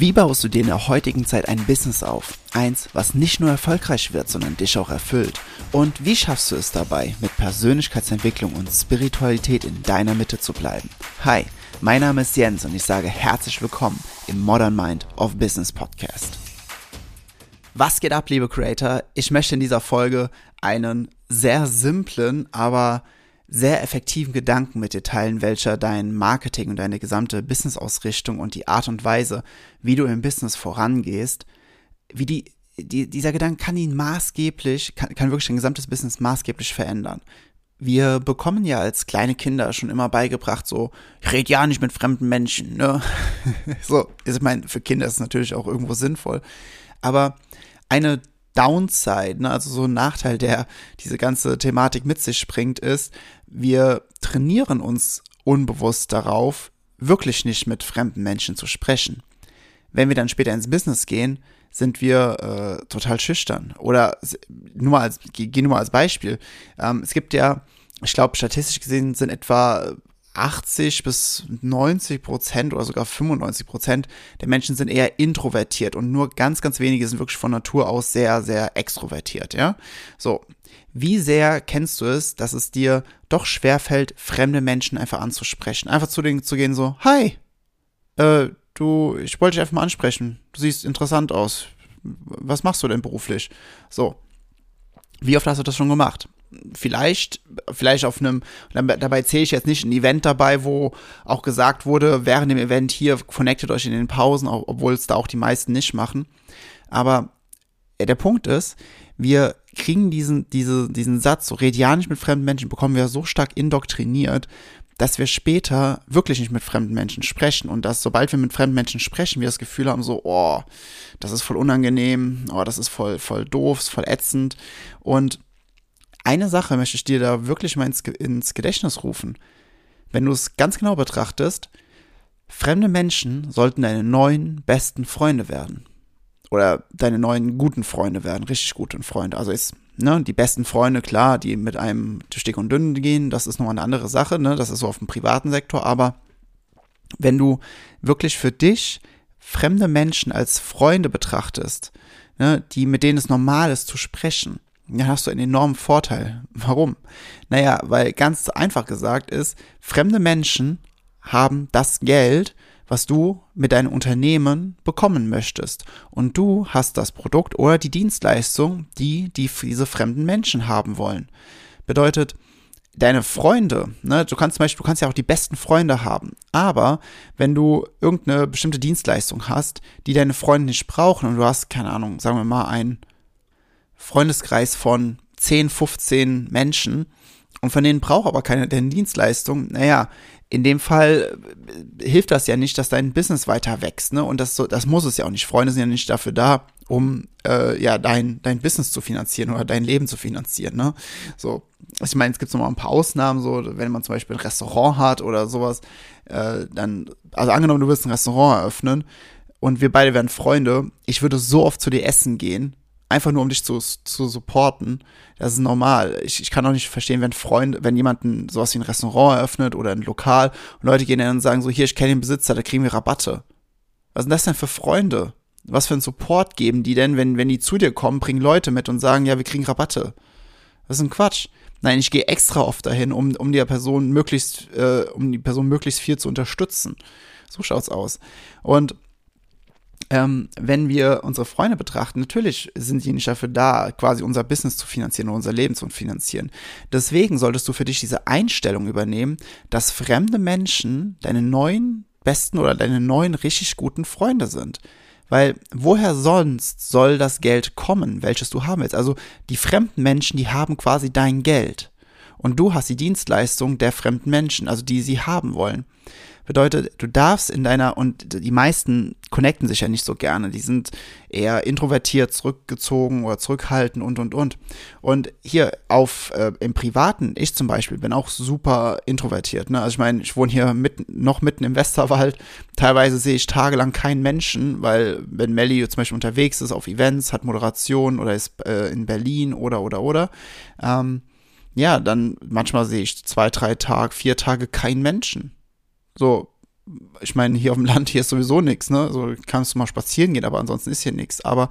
Wie baust du dir in der heutigen Zeit ein Business auf? Eins, was nicht nur erfolgreich wird, sondern dich auch erfüllt. Und wie schaffst du es dabei, mit Persönlichkeitsentwicklung und Spiritualität in deiner Mitte zu bleiben? Hi, mein Name ist Jens und ich sage herzlich willkommen im Modern Mind of Business Podcast. Was geht ab, liebe Creator? Ich möchte in dieser Folge einen sehr simplen, aber sehr effektiven Gedanken mit dir teilen, welcher dein Marketing und deine gesamte Business-Ausrichtung und die Art und Weise, wie du im Business vorangehst, wie die, die dieser Gedanke kann ihn maßgeblich, kann, kann wirklich dein gesamtes Business maßgeblich verändern. Wir bekommen ja als kleine Kinder schon immer beigebracht, so, red ja nicht mit fremden Menschen, ne? so, ich meine, für Kinder ist es natürlich auch irgendwo sinnvoll. Aber eine Downside, ne, also so ein Nachteil, der diese ganze Thematik mit sich bringt, ist, wir trainieren uns unbewusst darauf, wirklich nicht mit fremden Menschen zu sprechen. Wenn wir dann später ins Business gehen, sind wir äh, total schüchtern. Oder nur mal als, geh nur mal als Beispiel. Ähm, es gibt ja, ich glaube, statistisch gesehen sind etwa 80 bis 90 Prozent oder sogar 95 Prozent der Menschen sind eher introvertiert und nur ganz, ganz wenige sind wirklich von Natur aus sehr, sehr extrovertiert, ja. So. Wie sehr kennst du es, dass es dir doch schwerfällt, fremde Menschen einfach anzusprechen? Einfach zu denen zu gehen, so, hi, äh, du, ich wollte dich einfach mal ansprechen. Du siehst interessant aus. Was machst du denn beruflich? So. Wie oft hast du das schon gemacht? Vielleicht, vielleicht auf einem, dabei zähle ich jetzt nicht ein Event dabei, wo auch gesagt wurde, während dem Event hier connectet euch in den Pausen, obwohl es da auch die meisten nicht machen. Aber der Punkt ist, wir kriegen diesen, diese, diesen Satz, so red ja nicht mit fremden Menschen, bekommen wir so stark indoktriniert, dass wir später wirklich nicht mit fremden Menschen sprechen und dass sobald wir mit fremden Menschen sprechen, wir das Gefühl haben, so, oh, das ist voll unangenehm, oh, das ist voll, voll doof, voll ätzend und eine Sache möchte ich dir da wirklich mal ins, ins Gedächtnis rufen. Wenn du es ganz genau betrachtest, fremde Menschen sollten deine neuen besten Freunde werden. Oder deine neuen guten Freunde werden, richtig guten Freunde. Also ist, ne, die besten Freunde, klar, die mit einem durch dick und dünn gehen, das ist nochmal eine andere Sache, ne? Das ist so auf dem privaten Sektor, aber wenn du wirklich für dich fremde Menschen als Freunde betrachtest, ne, die, mit denen es normal ist zu sprechen, dann hast du einen enormen Vorteil. Warum? Naja, weil ganz einfach gesagt ist, fremde Menschen haben das Geld, was du mit deinem Unternehmen bekommen möchtest. Und du hast das Produkt oder die Dienstleistung, die, die diese fremden Menschen haben wollen. Bedeutet, deine Freunde, ne, du kannst zum Beispiel, du kannst ja auch die besten Freunde haben, aber wenn du irgendeine bestimmte Dienstleistung hast, die deine Freunde nicht brauchen und du hast, keine Ahnung, sagen wir mal, ein Freundeskreis von 10, 15 Menschen und von denen braucht aber keine deren Dienstleistung, naja, in dem Fall äh, hilft das ja nicht, dass dein Business weiter wächst, ne? Und das, so, das muss es ja auch nicht. Freunde sind ja nicht dafür da, um äh, ja dein, dein Business zu finanzieren oder dein Leben zu finanzieren, ne? So, ich meine, es gibt noch mal ein paar Ausnahmen, so wenn man zum Beispiel ein Restaurant hat oder sowas, äh, dann, also angenommen, du willst ein Restaurant eröffnen und wir beide wären Freunde, ich würde so oft zu dir essen gehen, einfach nur um dich zu, zu supporten. Das ist normal. Ich, ich kann auch nicht verstehen, wenn Freunde, wenn jemand ein, sowas wie ein Restaurant eröffnet oder ein Lokal und Leute gehen dann und sagen so, hier, ich kenne den Besitzer, da kriegen wir Rabatte. Was sind das denn für Freunde? Was für einen Support geben die denn, wenn, wenn die zu dir kommen, bringen Leute mit und sagen, ja, wir kriegen Rabatte? Das ist ein Quatsch. Nein, ich gehe extra oft dahin, um, um die Person möglichst, äh, um die Person möglichst viel zu unterstützen. So schaut's aus. Und ähm, wenn wir unsere Freunde betrachten, natürlich sind die nicht dafür da, quasi unser Business zu finanzieren oder unser Leben zu finanzieren. Deswegen solltest du für dich diese Einstellung übernehmen, dass fremde Menschen deine neuen besten oder deine neuen richtig guten Freunde sind. Weil woher sonst soll das Geld kommen, welches du haben willst? Also die fremden Menschen, die haben quasi dein Geld. Und du hast die Dienstleistung der fremden Menschen, also die sie haben wollen. Bedeutet, du darfst in deiner, und die meisten connecten sich ja nicht so gerne, die sind eher introvertiert, zurückgezogen oder zurückhaltend und, und, und. Und hier auf, äh, im Privaten, ich zum Beispiel bin auch super introvertiert, ne? Also ich meine, ich wohne hier mitten, noch mitten im Westerwald, teilweise sehe ich tagelang keinen Menschen, weil wenn Melly zum Beispiel unterwegs ist auf Events, hat Moderation oder ist äh, in Berlin oder, oder, oder, ähm, ja, dann manchmal sehe ich zwei, drei Tage, vier Tage keinen Menschen. So, ich meine, hier auf dem Land, hier ist sowieso nichts, ne? So kannst du mal spazieren gehen, aber ansonsten ist hier nichts. Aber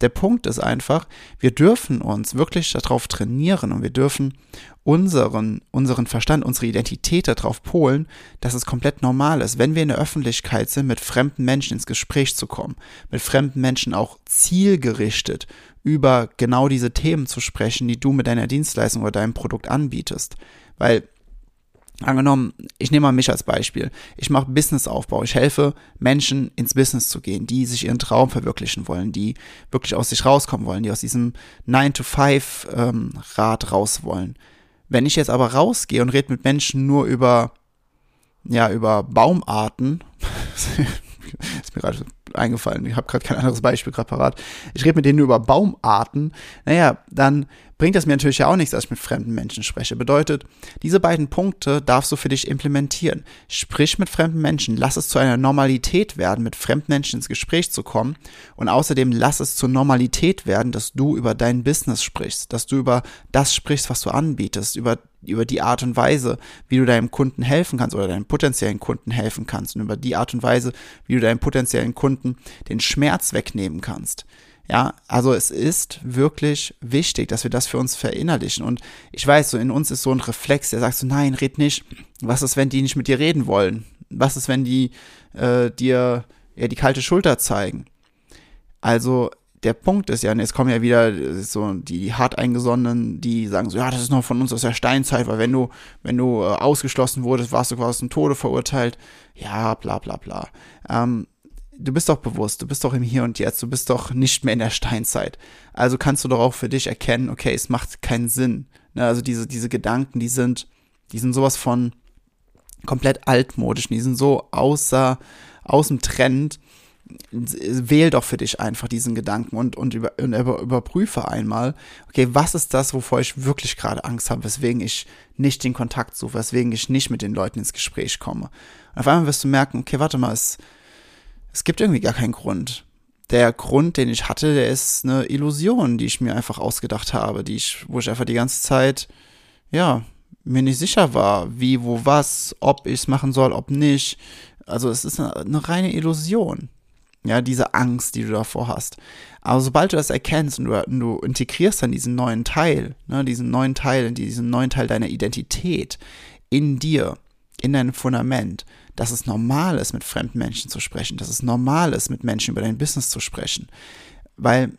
der Punkt ist einfach, wir dürfen uns wirklich darauf trainieren und wir dürfen unseren, unseren Verstand, unsere Identität darauf polen, dass es komplett normal ist, wenn wir in der Öffentlichkeit sind, mit fremden Menschen ins Gespräch zu kommen, mit fremden Menschen auch zielgerichtet über genau diese Themen zu sprechen, die du mit deiner Dienstleistung oder deinem Produkt anbietest. Weil Angenommen, ich nehme mal mich als Beispiel. Ich mache Businessaufbau. Ich helfe Menschen ins Business zu gehen, die sich ihren Traum verwirklichen wollen, die wirklich aus sich rauskommen wollen, die aus diesem 9-to-5-Rad ähm, raus wollen. Wenn ich jetzt aber rausgehe und rede mit Menschen nur über, ja, über Baumarten, ist mir gerade eingefallen, ich habe gerade kein anderes Beispiel gerade parat, ich rede mit denen nur über Baumarten, naja, dann bringt das mir natürlich ja auch nichts, dass ich mit fremden Menschen spreche. Bedeutet, diese beiden Punkte darfst du für dich implementieren. Sprich mit fremden Menschen, lass es zu einer Normalität werden, mit fremden Menschen ins Gespräch zu kommen und außerdem lass es zur Normalität werden, dass du über dein Business sprichst, dass du über das sprichst, was du anbietest, über über die Art und Weise, wie du deinem Kunden helfen kannst oder deinem potenziellen Kunden helfen kannst und über die Art und Weise, wie du deinem potenziellen Kunden den Schmerz wegnehmen kannst. Ja, also es ist wirklich wichtig, dass wir das für uns verinnerlichen. Und ich weiß, so in uns ist so ein Reflex, der sagt so, nein, red nicht. Was ist, wenn die nicht mit dir reden wollen? Was ist, wenn die äh, dir ja, die kalte Schulter zeigen? Also der Punkt ist ja, und jetzt kommen ja wieder so die hart eingesonnenen, die sagen so, ja, das ist noch von uns aus der Steinzeit, weil wenn du, wenn du äh, ausgeschlossen wurdest, warst du quasi zum Tode verurteilt. Ja, bla bla bla. Ähm, du bist doch bewusst, du bist doch im Hier und Jetzt, du bist doch nicht mehr in der Steinzeit. Also kannst du doch auch für dich erkennen, okay, es macht keinen Sinn. Ne, also diese, diese Gedanken, die sind, die sind sowas von komplett altmodisch, die sind so außer, aus dem Trend. Wähl doch für dich einfach diesen Gedanken und, und, über, und über, überprüfe einmal, okay, was ist das, wovor ich wirklich gerade Angst habe, weswegen ich nicht den Kontakt suche, weswegen ich nicht mit den Leuten ins Gespräch komme. Und auf einmal wirst du merken, okay, warte mal, es, es gibt irgendwie gar keinen Grund. Der Grund, den ich hatte, der ist eine Illusion, die ich mir einfach ausgedacht habe, die ich, wo ich einfach die ganze Zeit, ja, mir nicht sicher war, wie, wo, was, ob ich es machen soll, ob nicht. Also es ist eine, eine reine Illusion. Ja, diese Angst, die du davor hast. Aber sobald du das erkennst und du, du integrierst dann diesen neuen Teil, ne, diesen neuen Teil, diesen neuen Teil deiner Identität in dir, in dein Fundament, dass es normal ist, mit fremden Menschen zu sprechen, dass es normal ist, mit Menschen über dein Business zu sprechen. Weil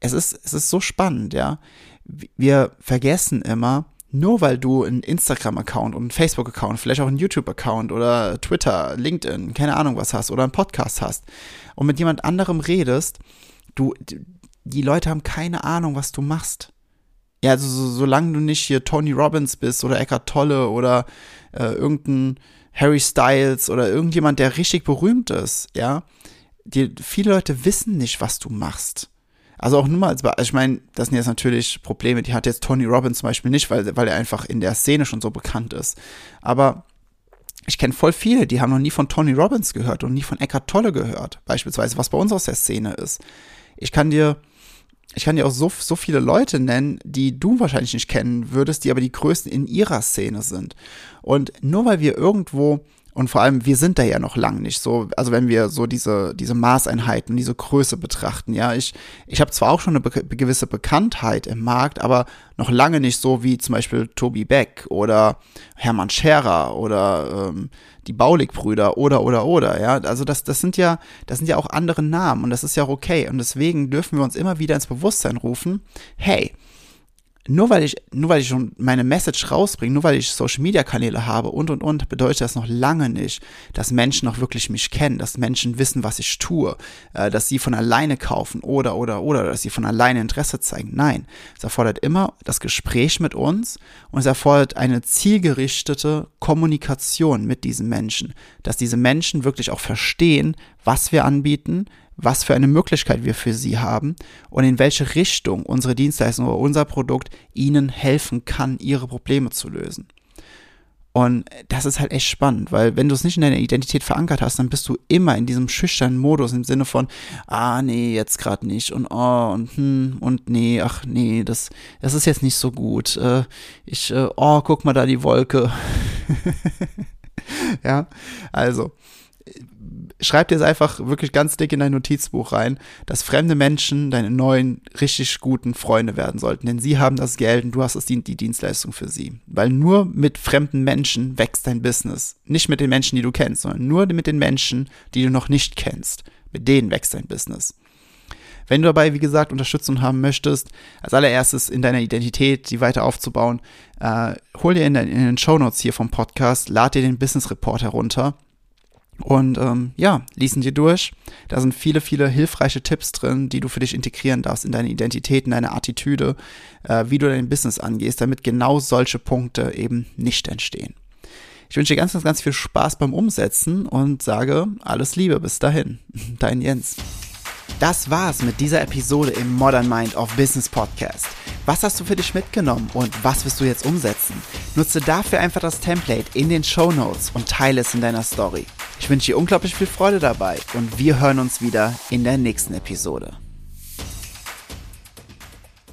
es ist, es ist so spannend, ja. Wir vergessen immer, nur weil du einen Instagram-Account und einen Facebook-Account, vielleicht auch einen YouTube-Account oder Twitter, LinkedIn, keine Ahnung was hast oder einen Podcast hast und mit jemand anderem redest, du, die Leute haben keine Ahnung, was du machst. Ja, also so, solange du nicht hier Tony Robbins bist oder Eckhart Tolle oder äh, irgendein Harry Styles oder irgendjemand, der richtig berühmt ist, ja, die, viele Leute wissen nicht, was du machst. Also auch nur mal als, ich meine, das sind jetzt natürlich Probleme, die hat jetzt Tony Robbins zum Beispiel nicht, weil, weil er einfach in der Szene schon so bekannt ist. Aber ich kenne voll viele, die haben noch nie von Tony Robbins gehört und nie von Eckhart Tolle gehört, beispielsweise, was bei uns aus der Szene ist. Ich kann dir ich kann dir auch so, so viele Leute nennen, die du wahrscheinlich nicht kennen würdest, die aber die größten in ihrer Szene sind. Und nur weil wir irgendwo und vor allem, wir sind da ja noch lang nicht so, also wenn wir so diese, diese Maßeinheiten, diese Größe betrachten, ja, ich, ich habe zwar auch schon eine be gewisse Bekanntheit im Markt, aber noch lange nicht so wie zum Beispiel Tobi Beck oder Hermann Scherer oder ähm, die Baulig-Brüder oder oder oder, ja. Also das, das sind ja, das sind ja auch andere Namen und das ist ja auch okay. Und deswegen dürfen wir uns immer wieder ins Bewusstsein rufen, hey, nur weil ich, nur weil ich schon meine Message rausbringe, nur weil ich Social Media Kanäle habe und und und, bedeutet das noch lange nicht, dass Menschen noch wirklich mich kennen, dass Menschen wissen, was ich tue, äh, dass sie von alleine kaufen oder oder oder, dass sie von alleine Interesse zeigen. Nein, es erfordert immer das Gespräch mit uns und es erfordert eine zielgerichtete Kommunikation mit diesen Menschen, dass diese Menschen wirklich auch verstehen, was wir anbieten, was für eine Möglichkeit wir für sie haben und in welche Richtung unsere Dienstleistung oder unser Produkt ihnen helfen kann, ihre Probleme zu lösen. Und das ist halt echt spannend, weil wenn du es nicht in deiner Identität verankert hast, dann bist du immer in diesem schüchternen Modus im Sinne von, ah nee, jetzt gerade nicht und oh und hm und nee, ach nee, das, das ist jetzt nicht so gut. Äh, ich, äh, oh, guck mal da die Wolke. ja, also schreib dir es einfach wirklich ganz dick in dein Notizbuch rein, dass fremde Menschen deine neuen, richtig guten Freunde werden sollten. Denn sie haben das Geld und du hast das, die, die Dienstleistung für sie. Weil nur mit fremden Menschen wächst dein Business. Nicht mit den Menschen, die du kennst, sondern nur mit den Menschen, die du noch nicht kennst. Mit denen wächst dein Business. Wenn du dabei, wie gesagt, Unterstützung haben möchtest, als allererstes in deiner Identität, die weiter aufzubauen, äh, hol dir in, in den Show Notes hier vom Podcast, lad dir den Business Report herunter und ähm, ja, ließen dir durch. Da sind viele, viele hilfreiche Tipps drin, die du für dich integrieren darfst in deine Identität, in deine Attitüde, äh, wie du dein Business angehst, damit genau solche Punkte eben nicht entstehen. Ich wünsche dir ganz, ganz, ganz viel Spaß beim Umsetzen und sage alles Liebe. Bis dahin. Dein Jens. Das war's mit dieser Episode im Modern Mind of Business Podcast. Was hast du für dich mitgenommen und was wirst du jetzt umsetzen? Nutze dafür einfach das Template in den Show Notes und teile es in deiner Story. Ich wünsche dir unglaublich viel Freude dabei und wir hören uns wieder in der nächsten Episode.